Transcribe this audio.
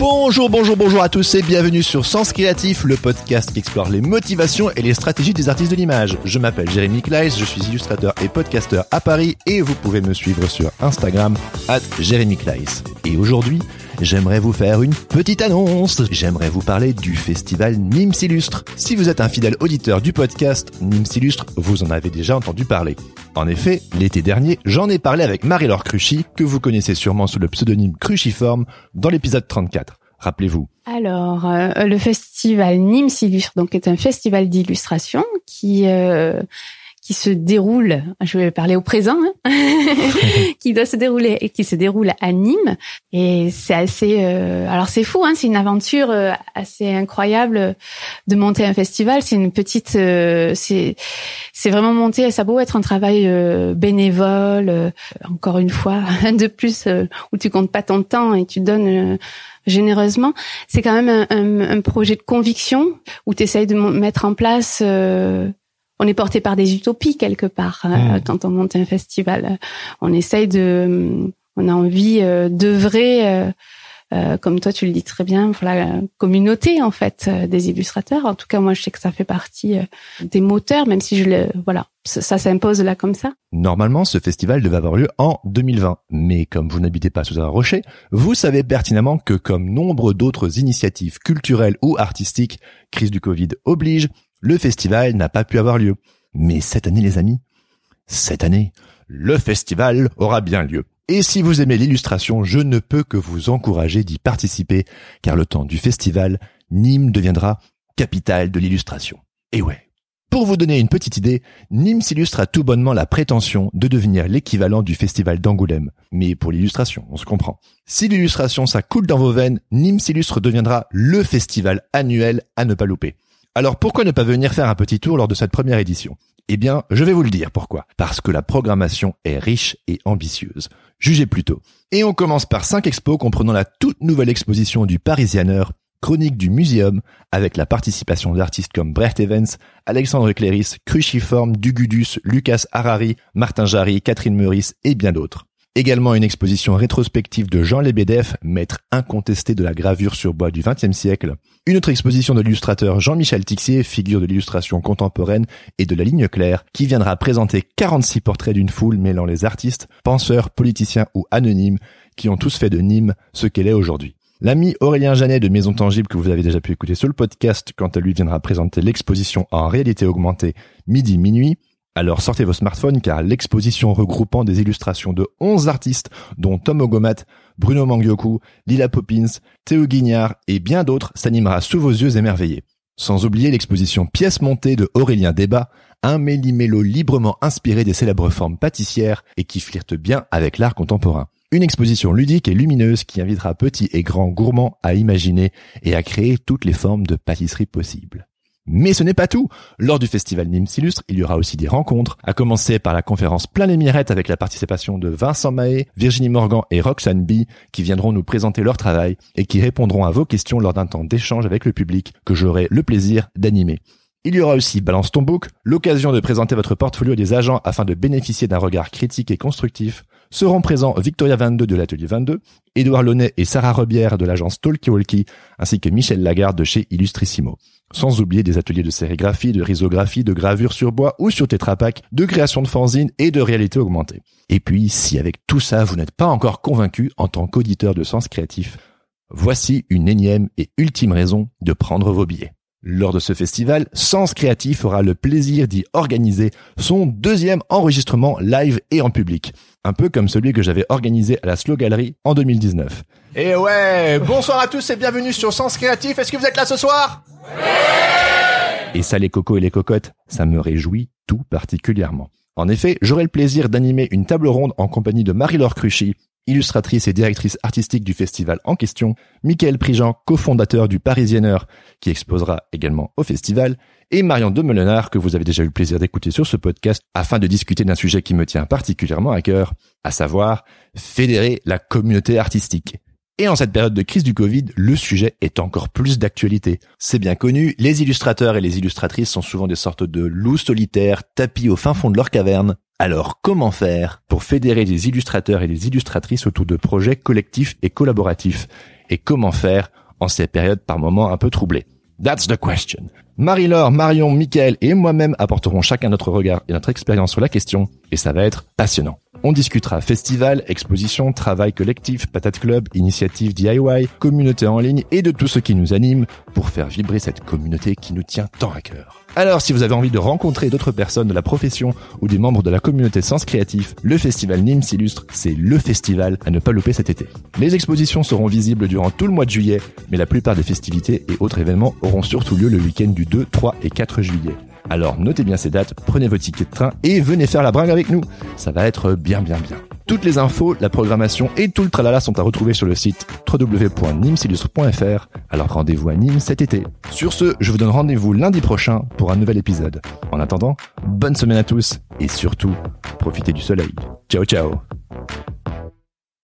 Bonjour, bonjour, bonjour à tous et bienvenue sur Sens Créatif, le podcast qui explore les motivations et les stratégies des artistes de l'image. Je m'appelle Jérémy Kleiss, je suis illustrateur et podcasteur à Paris et vous pouvez me suivre sur Instagram at Jérémy Kleiss. Et aujourd'hui, j'aimerais vous faire une petite annonce. J'aimerais vous parler du festival Nîmes Illustre. Si vous êtes un fidèle auditeur du podcast Nîmes Illustre, vous en avez déjà entendu parler. En effet, l'été dernier, j'en ai parlé avec Marie-Laure Cruchy, que vous connaissez sûrement sous le pseudonyme Cruciforme, dans l'épisode 34. Rappelez-vous. Alors, euh, le festival Nîmes Illustre, donc, est un festival d'illustration qui euh, qui se déroule, je vais parler au présent, hein, qui doit se dérouler et qui se déroule à Nîmes. Et c'est assez, euh, alors c'est fou, hein, c'est une aventure euh, assez incroyable de monter un festival. C'est une petite, euh, c'est c'est vraiment monter. Ça beau être un travail bénévole, encore une fois, de plus où tu comptes pas ton temps et tu donnes généreusement. C'est quand même un, un, projet de conviction où tu essayes de mettre en place on est porté par des utopies quelque part euh, hmm. quand on monte un festival. On essaye de, on a envie euh, d'œuvrer, euh, comme toi tu le dis très bien, pour la communauté en fait des illustrateurs. En tout cas, moi je sais que ça fait partie des moteurs, même si je le, voilà, ça, s'impose là comme ça. Normalement, ce festival devait avoir lieu en 2020, mais comme vous n'habitez pas sous un rocher, vous savez pertinemment que comme nombre d'autres initiatives culturelles ou artistiques, crise du Covid oblige, le festival n'a pas pu avoir lieu. Mais cette année, les amis, cette année, le festival aura bien lieu. Et si vous aimez l'illustration, je ne peux que vous encourager d'y participer, car le temps du festival, Nîmes deviendra capitale de l'illustration. Et ouais. Pour vous donner une petite idée, Nîmes s'illustre à tout bonnement la prétention de devenir l'équivalent du festival d'Angoulême. Mais pour l'illustration, on se comprend. Si l'illustration ça coule dans vos veines, Nîmes s'illustre deviendra le festival annuel à ne pas louper. Alors pourquoi ne pas venir faire un petit tour lors de cette première édition? Eh bien, je vais vous le dire pourquoi? Parce que la programmation est riche et ambitieuse. Jugez plutôt. Et on commence par cinq expos comprenant la toute nouvelle exposition du Parisianer, Chronique du Muséum, avec la participation d'artistes comme Brecht Evans, Alexandre Cléris, Cruciforme, Dugudus, Lucas Harari, Martin Jarry, Catherine Meurice et bien d'autres. Également une exposition rétrospective de Jean Lebedeff, maître incontesté de la gravure sur bois du XXe siècle. Une autre exposition de l'illustrateur Jean-Michel Tixier, figure de l'illustration contemporaine et de la ligne claire, qui viendra présenter 46 portraits d'une foule mêlant les artistes, penseurs, politiciens ou anonymes, qui ont tous fait de Nîmes ce qu'elle est aujourd'hui. L'ami Aurélien Janet de Maison Tangible que vous avez déjà pu écouter sur le podcast quand elle lui viendra présenter l'exposition en réalité augmentée midi minuit alors sortez vos smartphones car l'exposition regroupant des illustrations de 11 artistes dont Tom Ogomat, Bruno Mangioku, Lila Poppins, Théo Guignard et bien d'autres s'animera sous vos yeux émerveillés. Sans oublier l'exposition pièces montées de Aurélien Débat, un méli-mélo librement inspiré des célèbres formes pâtissières et qui flirte bien avec l'art contemporain. Une exposition ludique et lumineuse qui invitera petits et grands gourmands à imaginer et à créer toutes les formes de pâtisserie possibles. Mais ce n'est pas tout. Lors du festival Nîmes Illustre, il y aura aussi des rencontres, à commencer par la conférence Plein les mirettes avec la participation de Vincent Mahé, Virginie Morgan et Roxane B, qui viendront nous présenter leur travail et qui répondront à vos questions lors d'un temps d'échange avec le public que j'aurai le plaisir d'animer. Il y aura aussi Balance ton book, l'occasion de présenter votre portfolio des agents afin de bénéficier d'un regard critique et constructif. Seront présents Victoria 22 de l'atelier 22, Édouard Launay et Sarah Rebière de l'agence Talkie ainsi que Michel Lagarde de chez Illustrissimo. Sans oublier des ateliers de sérigraphie, de risographie, de gravure sur bois ou sur tétrapac, de création de fanzine et de réalité augmentée. Et puis, si avec tout ça vous n'êtes pas encore convaincu en tant qu'auditeur de sens créatif, voici une énième et ultime raison de prendre vos billets. Lors de ce festival, Sens Créatif aura le plaisir d'y organiser son deuxième enregistrement live et en public. Un peu comme celui que j'avais organisé à la Slow Gallery en 2019. Et ouais, bonsoir à tous et bienvenue sur Sens Créatif. Est-ce que vous êtes là ce soir? Et ça les cocos et les cocottes, ça me réjouit tout particulièrement. En effet, j'aurai le plaisir d'animer une table ronde en compagnie de Marie-Laure Cruchy, illustratrice et directrice artistique du festival en question, Michael Prigent, cofondateur du Parisiener, qui exposera également au festival, et Marion Demelenard, que vous avez déjà eu le plaisir d'écouter sur ce podcast, afin de discuter d'un sujet qui me tient particulièrement à cœur, à savoir fédérer la communauté artistique. Et en cette période de crise du Covid, le sujet est encore plus d'actualité. C'est bien connu, les illustrateurs et les illustratrices sont souvent des sortes de loups solitaires tapis au fin fond de leur caverne. Alors comment faire pour fédérer les illustrateurs et les illustratrices autour de projets collectifs et collaboratifs? Et comment faire en ces périodes par moments un peu troublées? That's the question. Marie-Laure, Marion, Michael et moi-même apporterons chacun notre regard et notre expérience sur la question, et ça va être passionnant. On discutera festival, exposition, travail collectif, patate club, initiative DIY, communauté en ligne et de tout ce qui nous anime pour faire vibrer cette communauté qui nous tient tant à cœur. Alors si vous avez envie de rencontrer d'autres personnes de la profession ou des membres de la communauté Sens Créatif, le festival Nîmes s'illustre, c'est le festival à ne pas louper cet été. Les expositions seront visibles durant tout le mois de juillet, mais la plupart des festivités et autres événements auront surtout lieu le week-end du 2, 3 et 4 juillet. Alors notez bien ces dates, prenez vos tickets de train et venez faire la bringue avec nous. Ça va être bien bien bien. Toutes les infos, la programmation et tout le tralala sont à retrouver sur le site www.nimsillustre.fr. Alors rendez-vous à Nîmes cet été. Sur ce, je vous donne rendez-vous lundi prochain pour un nouvel épisode. En attendant, bonne semaine à tous et surtout, profitez du soleil. Ciao ciao